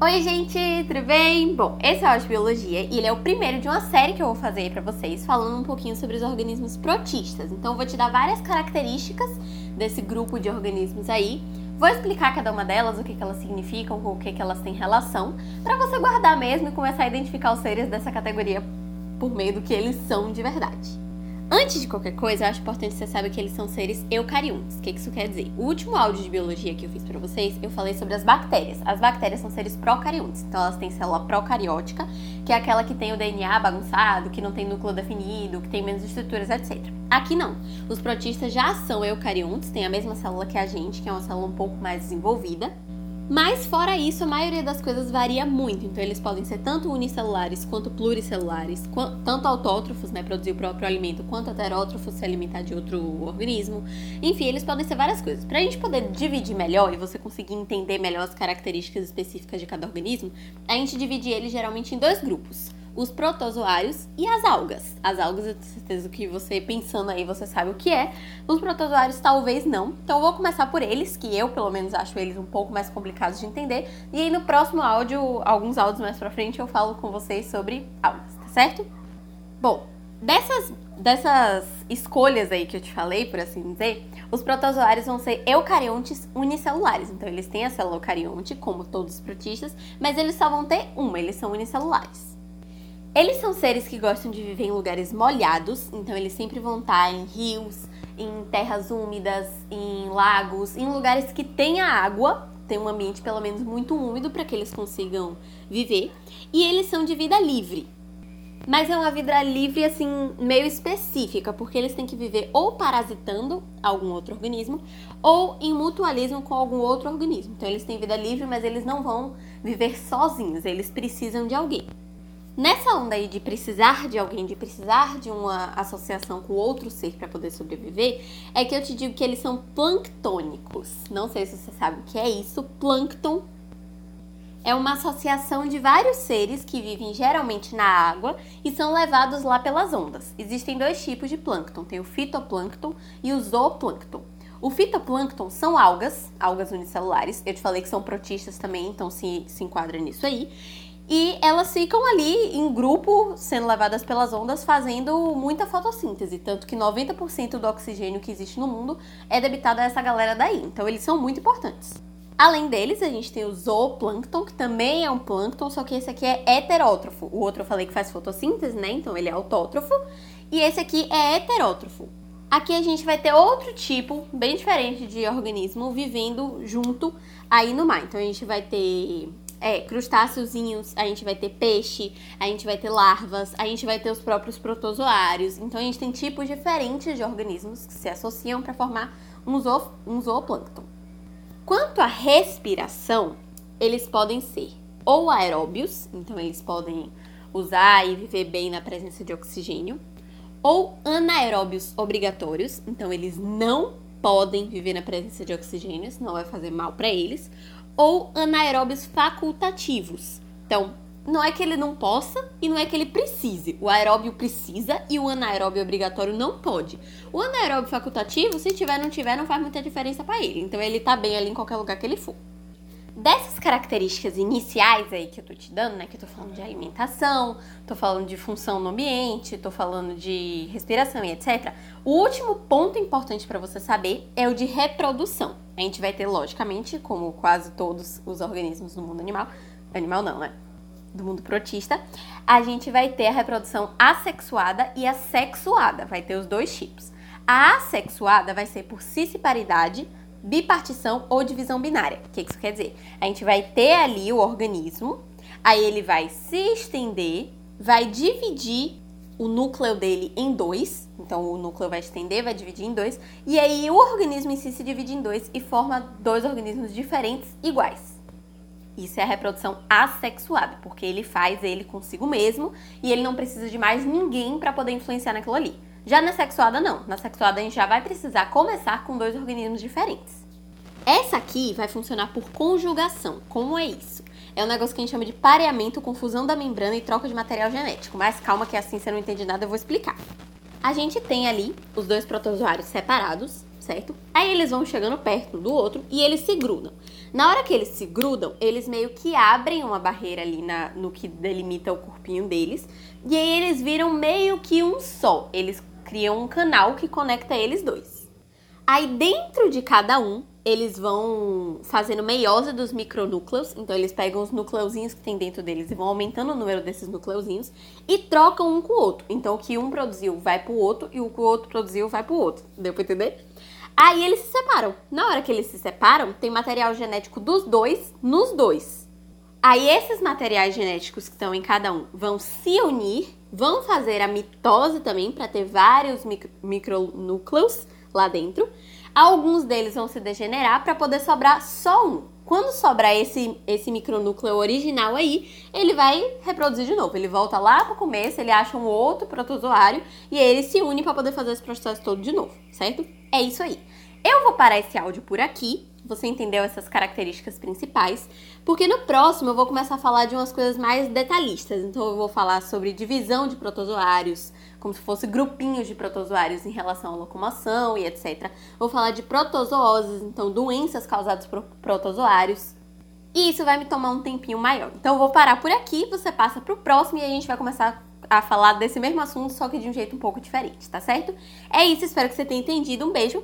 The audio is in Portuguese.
Oi, gente, tudo bem? Bom, esse é o de Biologia e ele é o primeiro de uma série que eu vou fazer pra vocês, falando um pouquinho sobre os organismos protistas. Então, eu vou te dar várias características desse grupo de organismos aí. Vou explicar cada uma delas, o que, que elas significam, com o que, que elas têm relação, para você guardar mesmo e começar a identificar os seres dessa categoria por meio do que eles são de verdade. Antes de qualquer coisa, eu acho importante você saiba que eles são seres eucariontes. O que isso quer dizer? O último áudio de biologia que eu fiz para vocês, eu falei sobre as bactérias. As bactérias são seres procariontes, então elas têm célula procariótica, que é aquela que tem o DNA bagunçado, que não tem núcleo definido, que tem menos estruturas, etc. Aqui não. Os protistas já são eucariontes, têm a mesma célula que a gente, que é uma célula um pouco mais desenvolvida. Mas fora isso, a maioria das coisas varia muito. Então eles podem ser tanto unicelulares quanto pluricelulares, tanto autótrofos, né, produzir o próprio alimento, quanto heterótrofos, se alimentar de outro organismo. Enfim, eles podem ser várias coisas. Para a gente poder dividir melhor e você conseguir entender melhor as características específicas de cada organismo, a gente divide eles geralmente em dois grupos os protozoários e as algas. As algas, eu tenho certeza que você pensando aí, você sabe o que é. Os protozoários talvez não. Então eu vou começar por eles, que eu pelo menos acho eles um pouco mais complicados de entender. E aí no próximo áudio, alguns áudios mais pra frente, eu falo com vocês sobre algas, tá certo? Bom, dessas, dessas escolhas aí que eu te falei, por assim dizer, os protozoários vão ser eucariontes unicelulares. Então eles têm a célula eucarionte, como todos os protistas, mas eles só vão ter uma, eles são unicelulares. Eles são seres que gostam de viver em lugares molhados, então eles sempre vão estar em rios, em terras úmidas, em lagos, em lugares que tenha água, tem um ambiente pelo menos muito úmido para que eles consigam viver. E eles são de vida livre. Mas é uma vida livre assim meio específica, porque eles têm que viver ou parasitando algum outro organismo ou em mutualismo com algum outro organismo. Então eles têm vida livre, mas eles não vão viver sozinhos, eles precisam de alguém. Nessa onda aí de precisar de alguém, de precisar de uma associação com outro ser para poder sobreviver, é que eu te digo que eles são planctônicos. Não sei se você sabe o que é isso. Plâncton é uma associação de vários seres que vivem geralmente na água e são levados lá pelas ondas. Existem dois tipos de plâncton, tem o fitoplâncton e o zooplâncton. O fitoplâncton são algas, algas unicelulares. Eu te falei que são protistas também, então se, se enquadra nisso aí. E elas ficam ali em grupo, sendo levadas pelas ondas, fazendo muita fotossíntese. Tanto que 90% do oxigênio que existe no mundo é debitado a essa galera daí. Então eles são muito importantes. Além deles, a gente tem o zooplâncton, que também é um plâncton, só que esse aqui é heterótrofo. O outro eu falei que faz fotossíntese, né? Então ele é autótrofo. E esse aqui é heterótrofo. Aqui a gente vai ter outro tipo, bem diferente de organismo, vivendo junto aí no mar. Então a gente vai ter é, crustáceozinhos, a gente vai ter peixe, a gente vai ter larvas, a gente vai ter os próprios protozoários. Então a gente tem tipos diferentes de organismos que se associam para formar um, zoo, um zooplâncton. Quanto à respiração, eles podem ser ou aeróbios, então eles podem usar e viver bem na presença de oxigênio, ou anaeróbios obrigatórios, então eles não podem viver na presença de oxigênio, senão vai fazer mal para eles, ou anaeróbios facultativos. Então, não é que ele não possa e não é que ele precise. O aeróbio precisa e o anaeróbio obrigatório não pode. O anaeróbio facultativo, se tiver ou não tiver, não faz muita diferença para ele. Então ele tá bem ali em qualquer lugar que ele for. Dessas características iniciais aí que eu tô te dando, né, que eu tô falando de alimentação, tô falando de função no ambiente, tô falando de respiração e etc. O último ponto importante para você saber é o de reprodução. A gente vai ter, logicamente, como quase todos os organismos do mundo animal, animal não, né? Do mundo protista, a gente vai ter a reprodução assexuada e assexuada. Vai ter os dois tipos. A assexuada vai ser por cisparidade, bipartição ou divisão binária. O que isso quer dizer? A gente vai ter ali o organismo, aí ele vai se estender, vai dividir o núcleo dele em dois, então o núcleo vai estender, vai dividir em dois, e aí o organismo em si se divide em dois e forma dois organismos diferentes iguais. Isso é a reprodução assexuada, porque ele faz ele consigo mesmo e ele não precisa de mais ninguém para poder influenciar naquilo ali. Já na sexuada, não. Na sexuada, a gente já vai precisar começar com dois organismos diferentes. Essa aqui vai funcionar por conjugação. Como é isso? É um negócio que a gente chama de pareamento com fusão da membrana e troca de material genético. Mas calma que assim você não entende nada, eu vou explicar. A gente tem ali os dois protozoários separados, certo? Aí eles vão chegando perto um do outro e eles se grudam. Na hora que eles se grudam, eles meio que abrem uma barreira ali na, no que delimita o corpinho deles. E aí eles viram meio que um só. Eles criam um canal que conecta eles dois. Aí dentro de cada um, eles vão fazendo meiose dos micronúcleos. Então eles pegam os nucleozinhos que tem dentro deles e vão aumentando o número desses nucleozinhos e trocam um com o outro. Então o que um produziu vai pro outro e o que o outro produziu vai pro outro. Deu pra entender? Aí eles se separam. Na hora que eles se separam, tem material genético dos dois nos dois. Aí esses materiais genéticos que estão em cada um vão se unir, vão fazer a mitose também para ter vários micro micronúcleos lá dentro. Alguns deles vão se degenerar para poder sobrar só um. Quando sobrar esse, esse micronúcleo original aí, ele vai reproduzir de novo. Ele volta lá pro começo, ele acha um outro protozoário e ele se une para poder fazer esse processo todo de novo, certo? É isso aí. Eu vou parar esse áudio por aqui. Você entendeu essas características principais? Porque no próximo eu vou começar a falar de umas coisas mais detalhistas. Então eu vou falar sobre divisão de protozoários, como se fosse grupinhos de protozoários em relação à locomoção e etc. Vou falar de protozooses, então doenças causadas por protozoários. E isso vai me tomar um tempinho maior. Então eu vou parar por aqui, você passa pro próximo e a gente vai começar a falar desse mesmo assunto, só que de um jeito um pouco diferente, tá certo? É isso, espero que você tenha entendido. Um beijo